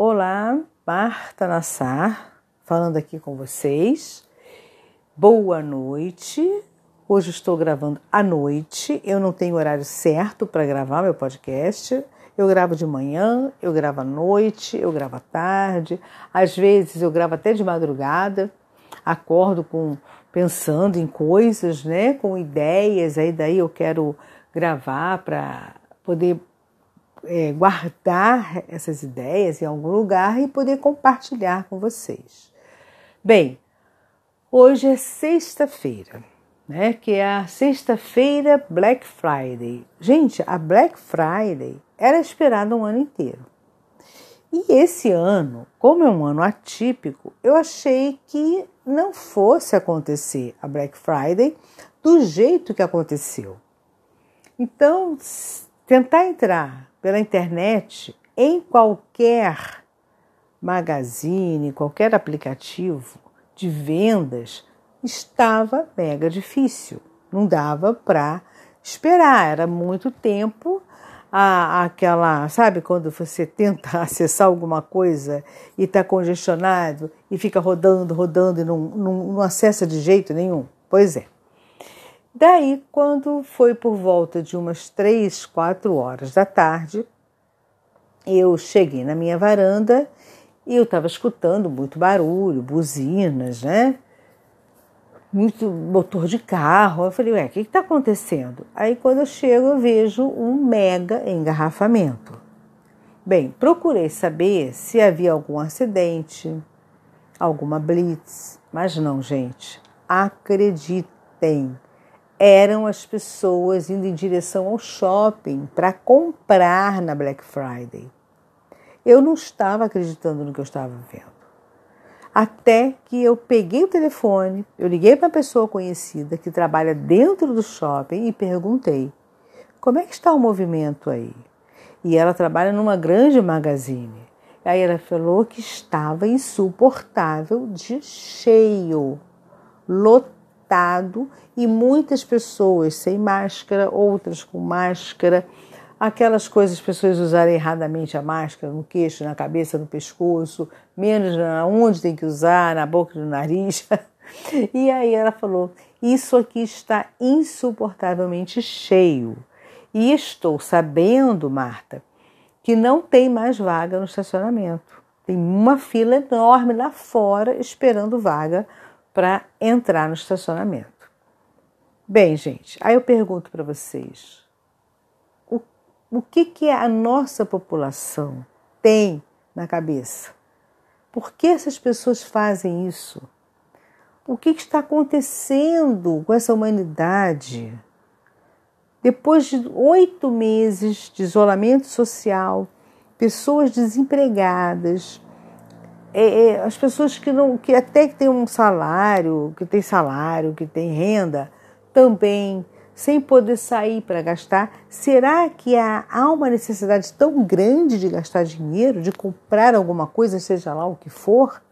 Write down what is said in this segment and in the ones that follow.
Olá, Marta Nassar, falando aqui com vocês. Boa noite. Hoje estou gravando à noite. Eu não tenho horário certo para gravar meu podcast. Eu gravo de manhã, eu gravo à noite, eu gravo à tarde. Às vezes eu gravo até de madrugada. Acordo com pensando em coisas, né, com ideias. Aí daí eu quero gravar para poder é, guardar essas ideias em algum lugar e poder compartilhar com vocês. Bem, hoje é sexta-feira né? Que é a sexta-feira Black Friday. Gente, a Black Friday era esperada um ano inteiro. E esse ano, como é um ano atípico, eu achei que não fosse acontecer a Black Friday do jeito que aconteceu. Então, tentar entrar pela internet em qualquer magazine, qualquer aplicativo de vendas estava mega difícil. Não dava para esperar, era muito tempo. A, aquela, sabe, quando você tenta acessar alguma coisa e está congestionado e fica rodando, rodando e não, não, não acessa de jeito nenhum? Pois é. Daí, quando foi por volta de umas três, quatro horas da tarde, eu cheguei na minha varanda e eu estava escutando muito barulho, buzinas, né? muito motor de carro. Eu falei, ué, o que está acontecendo? Aí quando eu chego, eu vejo um mega engarrafamento. Bem, procurei saber se havia algum acidente, alguma blitz, mas não, gente. Acreditem, eram as pessoas indo em direção ao shopping para comprar na Black Friday. Eu não estava acreditando no que eu estava vendo. Até que eu peguei o telefone, eu liguei para uma pessoa conhecida que trabalha dentro do shopping e perguntei: como é que está o movimento aí? E ela trabalha numa grande magazine. Aí ela falou que estava insuportável de cheio, lotado e muitas pessoas sem máscara, outras com máscara aquelas coisas as pessoas usarem erradamente a máscara no queixo, na cabeça, no pescoço, menos onde tem que usar, na boca e no nariz. E aí ela falou: Isso aqui está insuportavelmente cheio. E estou sabendo, Marta, que não tem mais vaga no estacionamento. Tem uma fila enorme lá fora esperando vaga para entrar no estacionamento. Bem, gente, aí eu pergunto para vocês: o que, que a nossa população tem na cabeça? Por que essas pessoas fazem isso? O que, que está acontecendo com essa humanidade? Depois de oito meses de isolamento social, pessoas desempregadas, é, é, as pessoas que não, que até que têm um salário, que tem salário, que tem renda, também sem poder sair para gastar, será que há, há uma necessidade tão grande de gastar dinheiro, de comprar alguma coisa, seja lá o que for?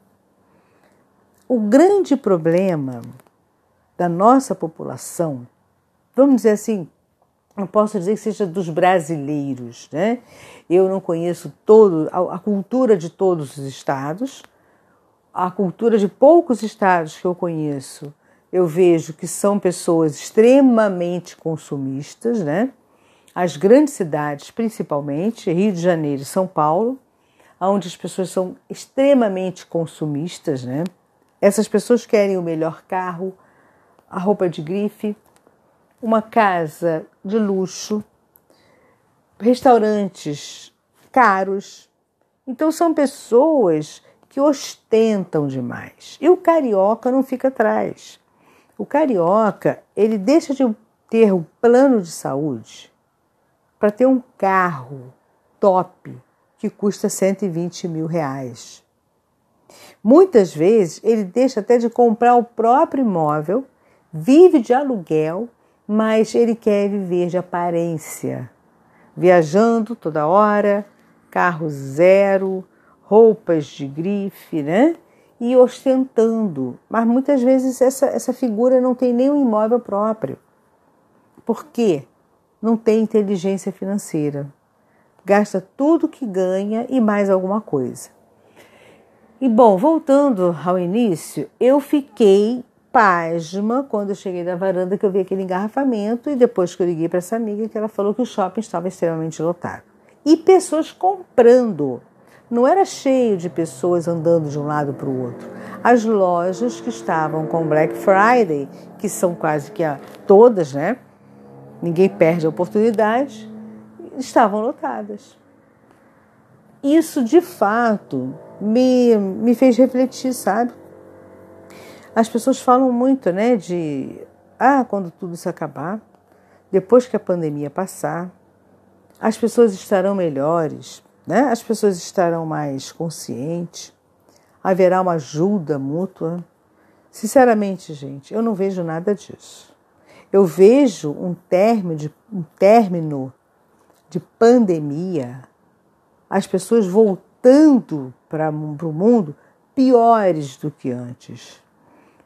O grande problema da nossa população, vamos dizer assim, não posso dizer que seja dos brasileiros, né? Eu não conheço todo a, cultura de todos os estados, a cultura de poucos estados que eu conheço eu vejo que são pessoas extremamente consumistas, né? As grandes cidades, principalmente, Rio de Janeiro e São Paulo, onde as pessoas são extremamente consumistas, né? Essas pessoas querem o melhor carro, a roupa de grife, uma casa de luxo, restaurantes caros. Então são pessoas que ostentam demais. E o carioca não fica atrás. O carioca, ele deixa de ter um plano de saúde para ter um carro top que custa 120 mil reais. Muitas vezes ele deixa até de comprar o próprio imóvel, vive de aluguel, mas ele quer viver de aparência, viajando toda hora, carro zero, roupas de grife, né? e ostentando. Mas muitas vezes essa, essa figura não tem nem um imóvel próprio. Por quê? Não tem inteligência financeira. gasta tudo que ganha e mais alguma coisa. E bom, voltando ao início, eu fiquei pasma quando eu cheguei da varanda que eu vi aquele engarrafamento e depois que eu liguei para essa amiga que ela falou que o shopping estava extremamente lotado. E pessoas comprando. Não era cheio de pessoas andando de um lado para o outro. As lojas que estavam com Black Friday, que são quase que a, todas, né? Ninguém perde a oportunidade, estavam lotadas. Isso de fato me, me fez refletir, sabe? As pessoas falam muito, né, de ah, quando tudo se acabar, depois que a pandemia passar, as pessoas estarão melhores, né? As pessoas estarão mais conscientes, haverá uma ajuda mútua. Sinceramente, gente, eu não vejo nada disso. Eu vejo um término de, um término de pandemia, as pessoas voltando para o mundo piores do que antes.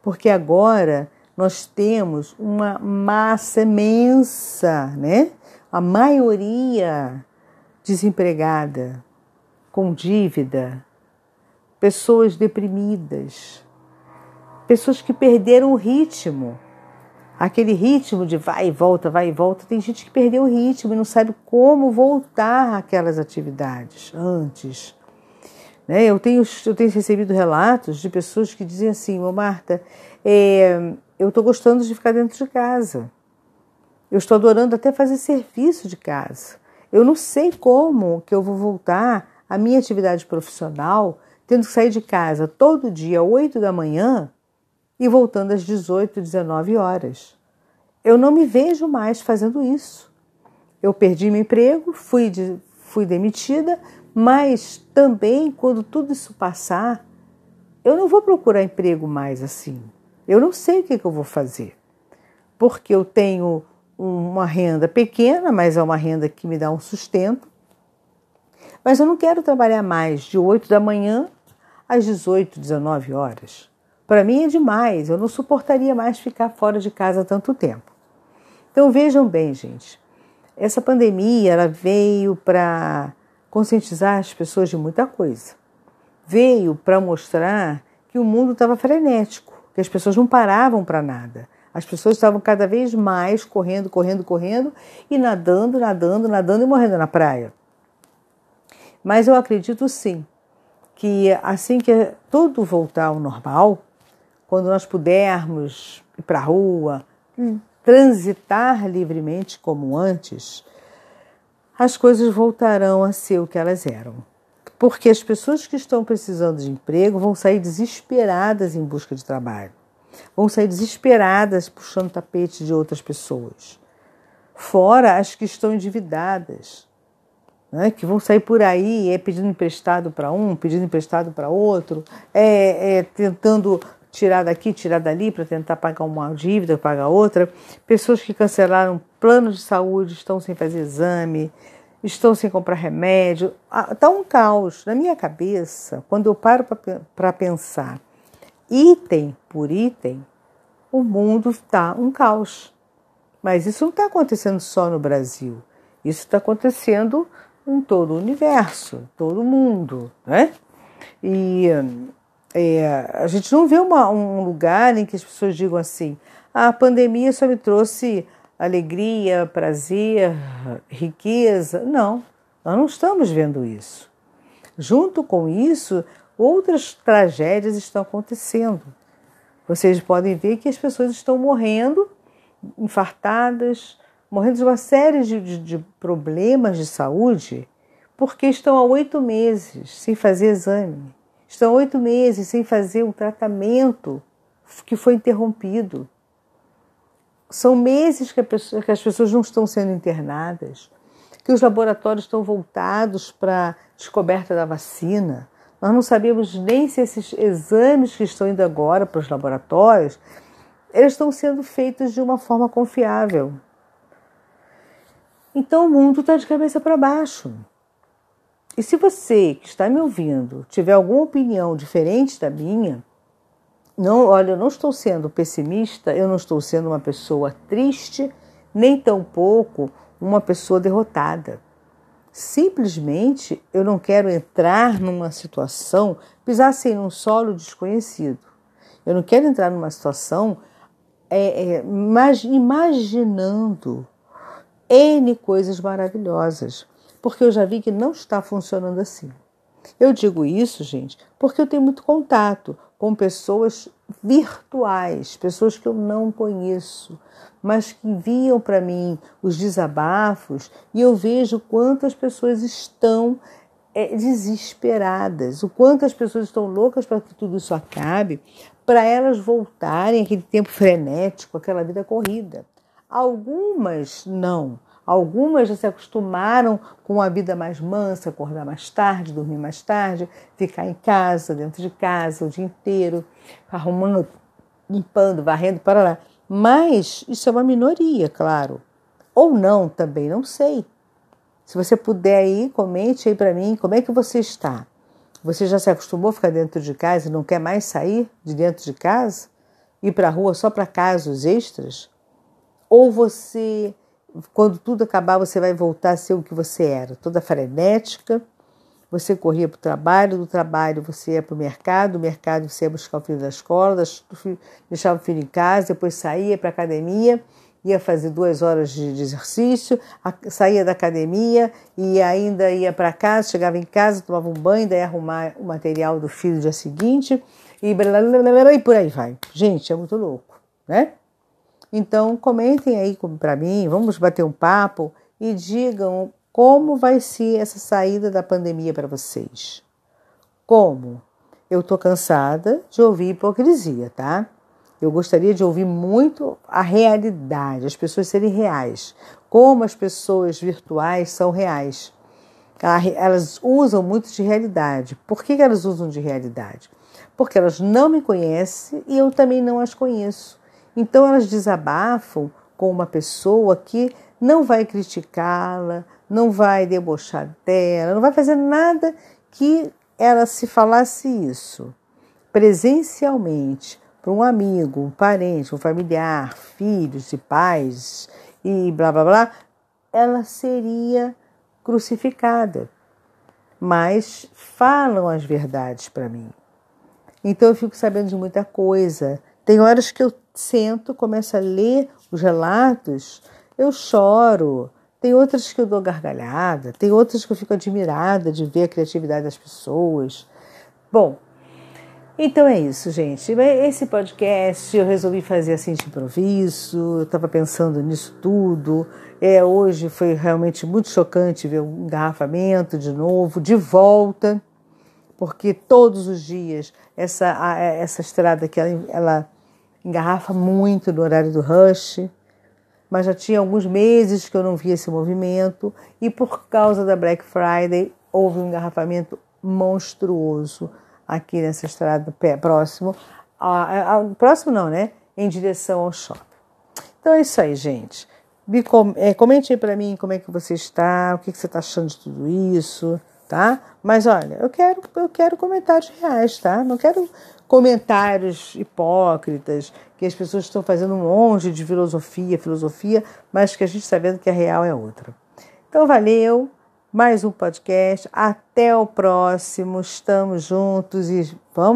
Porque agora nós temos uma massa imensa, né? A maioria desempregada, com dívida, pessoas deprimidas, pessoas que perderam o ritmo aquele ritmo de vai e volta, vai e volta. Tem gente que perdeu o ritmo e não sabe como voltar àquelas atividades antes. Né? Eu, tenho, eu tenho recebido relatos de pessoas que dizem assim: Ô Marta, é, eu estou gostando de ficar dentro de casa. Eu estou adorando até fazer serviço de casa. Eu não sei como que eu vou voltar à minha atividade profissional tendo que sair de casa todo dia, 8 da manhã, e voltando às 18, 19 horas. Eu não me vejo mais fazendo isso. Eu perdi meu emprego, fui, de, fui demitida, mas também quando tudo isso passar, eu não vou procurar emprego mais assim. Eu não sei o que, que eu vou fazer, porque eu tenho uma renda pequena, mas é uma renda que me dá um sustento. Mas eu não quero trabalhar mais de 8 da manhã às 18, 19 horas. Para mim é demais, eu não suportaria mais ficar fora de casa tanto tempo. Então vejam bem, gente, essa pandemia ela veio para conscientizar as pessoas de muita coisa. Veio para mostrar que o mundo estava frenético, que as pessoas não paravam para nada. As pessoas estavam cada vez mais correndo, correndo, correndo e nadando, nadando, nadando e morrendo na praia. Mas eu acredito sim que assim que tudo voltar ao normal, quando nós pudermos ir para a rua, hum. transitar livremente como antes, as coisas voltarão a ser o que elas eram. Porque as pessoas que estão precisando de emprego vão sair desesperadas em busca de trabalho. Vão sair desesperadas puxando tapete de outras pessoas. Fora as que estão endividadas, né, que vão sair por aí é, pedindo emprestado para um, pedindo emprestado para outro, é, é, tentando tirar daqui, tirar dali para tentar pagar uma dívida, pagar outra. Pessoas que cancelaram planos de saúde, estão sem fazer exame, estão sem comprar remédio. Está ah, um caos. Na minha cabeça, quando eu paro para pensar item por item, o mundo está um caos. Mas isso não está acontecendo só no Brasil. Isso está acontecendo em todo o universo, todo o mundo, né? E é, a gente não vê uma, um lugar em que as pessoas digam assim: ah, a pandemia só me trouxe alegria, prazer, riqueza. Não, nós não estamos vendo isso. Junto com isso, outras tragédias estão acontecendo. Vocês podem ver que as pessoas estão morrendo, infartadas, morrendo de uma série de, de, de problemas de saúde, porque estão há oito meses sem fazer exame Estão oito meses sem fazer um tratamento que foi interrompido. São meses que, pessoa, que as pessoas não estão sendo internadas, que os laboratórios estão voltados para a descoberta da vacina. Nós não sabemos nem se esses exames que estão indo agora para os laboratórios, eles estão sendo feitos de uma forma confiável. Então o mundo está de cabeça para baixo. E se você que está me ouvindo tiver alguma opinião diferente da minha, não, olha, eu não estou sendo pessimista, eu não estou sendo uma pessoa triste, nem tampouco uma pessoa derrotada. Simplesmente eu não quero entrar numa situação, pisar assim num solo desconhecido. Eu não quero entrar numa situação é, é, imaginando N coisas maravilhosas, porque eu já vi que não está funcionando assim. Eu digo isso, gente, porque eu tenho muito contato com pessoas virtuais, pessoas que eu não conheço, mas que enviam para mim os desabafos e eu vejo quantas pessoas estão é, desesperadas, o quanto as pessoas estão loucas para que tudo isso acabe, para elas voltarem aquele tempo frenético, aquela vida corrida. Algumas não. Algumas já se acostumaram com a vida mais mansa, acordar mais tarde, dormir mais tarde, ficar em casa, dentro de casa o dia inteiro, arrumando, limpando, varrendo para lá. Mas isso é uma minoria, claro. Ou não também, não sei. Se você puder aí, comente aí para mim como é que você está. Você já se acostumou a ficar dentro de casa e não quer mais sair de dentro de casa? Ir para a rua só para casos extras? Ou você quando tudo acabar, você vai voltar a ser o que você era, toda frenética. Você corria para o trabalho, do trabalho você ia para o mercado, do mercado você ia buscar o filho da escola, deixava o filho em casa, depois saía para a academia, ia fazer duas horas de, exercício, saía da academia e ainda ia para casa, chegava em casa, tomava um banho, daí arrumar o material do filho no dia seguinte e, blá, blá, blá, e por aí vai. Gente, é muito louco, né? Então, comentem aí para mim, vamos bater um papo e digam como vai ser essa saída da pandemia para vocês. Como? Eu tô cansada de ouvir hipocrisia, tá? Eu gostaria de ouvir muito a realidade, as pessoas serem reais. Como as pessoas virtuais são reais. Elas usam muito de realidade. Por que elas usam de realidade? Porque elas não me conhecem e eu também não as conheço. Então elas desabafam com uma pessoa que não vai criticá-la, não vai debochar dela, não vai fazer nada que ela se falasse isso presencialmente para um amigo, um parente, um familiar, filhos e pais e blá blá blá, ela seria crucificada. Mas falam as verdades para mim. Então eu fico sabendo de muita coisa. Tem horas que eu sento, começo a ler os relatos, eu choro. Tem outras que eu dou gargalhada, tem outras que eu fico admirada de ver a criatividade das pessoas. Bom, então é isso, gente. Esse podcast eu resolvi fazer assim de improviso, eu estava pensando nisso tudo. É, hoje foi realmente muito chocante ver um engarrafamento de novo, de volta, porque todos os dias essa, essa estrada que ela, ela engarrafa muito no horário do rush, mas já tinha alguns meses que eu não via esse movimento e por causa da Black Friday houve um engarrafamento monstruoso aqui nessa estrada próximo, a, a, próximo não, né? Em direção ao shopping. Então é isso aí, gente. Com, é, comente aí para mim como é que você está, o que, que você está achando de tudo isso, tá? Mas olha, eu quero, eu quero comentários reais, tá? Não quero comentários hipócritas, que as pessoas estão fazendo um monte de filosofia, filosofia, mas que a gente está vendo que a real é outra. Então, valeu, mais um podcast, até o próximo, estamos juntos e vamos.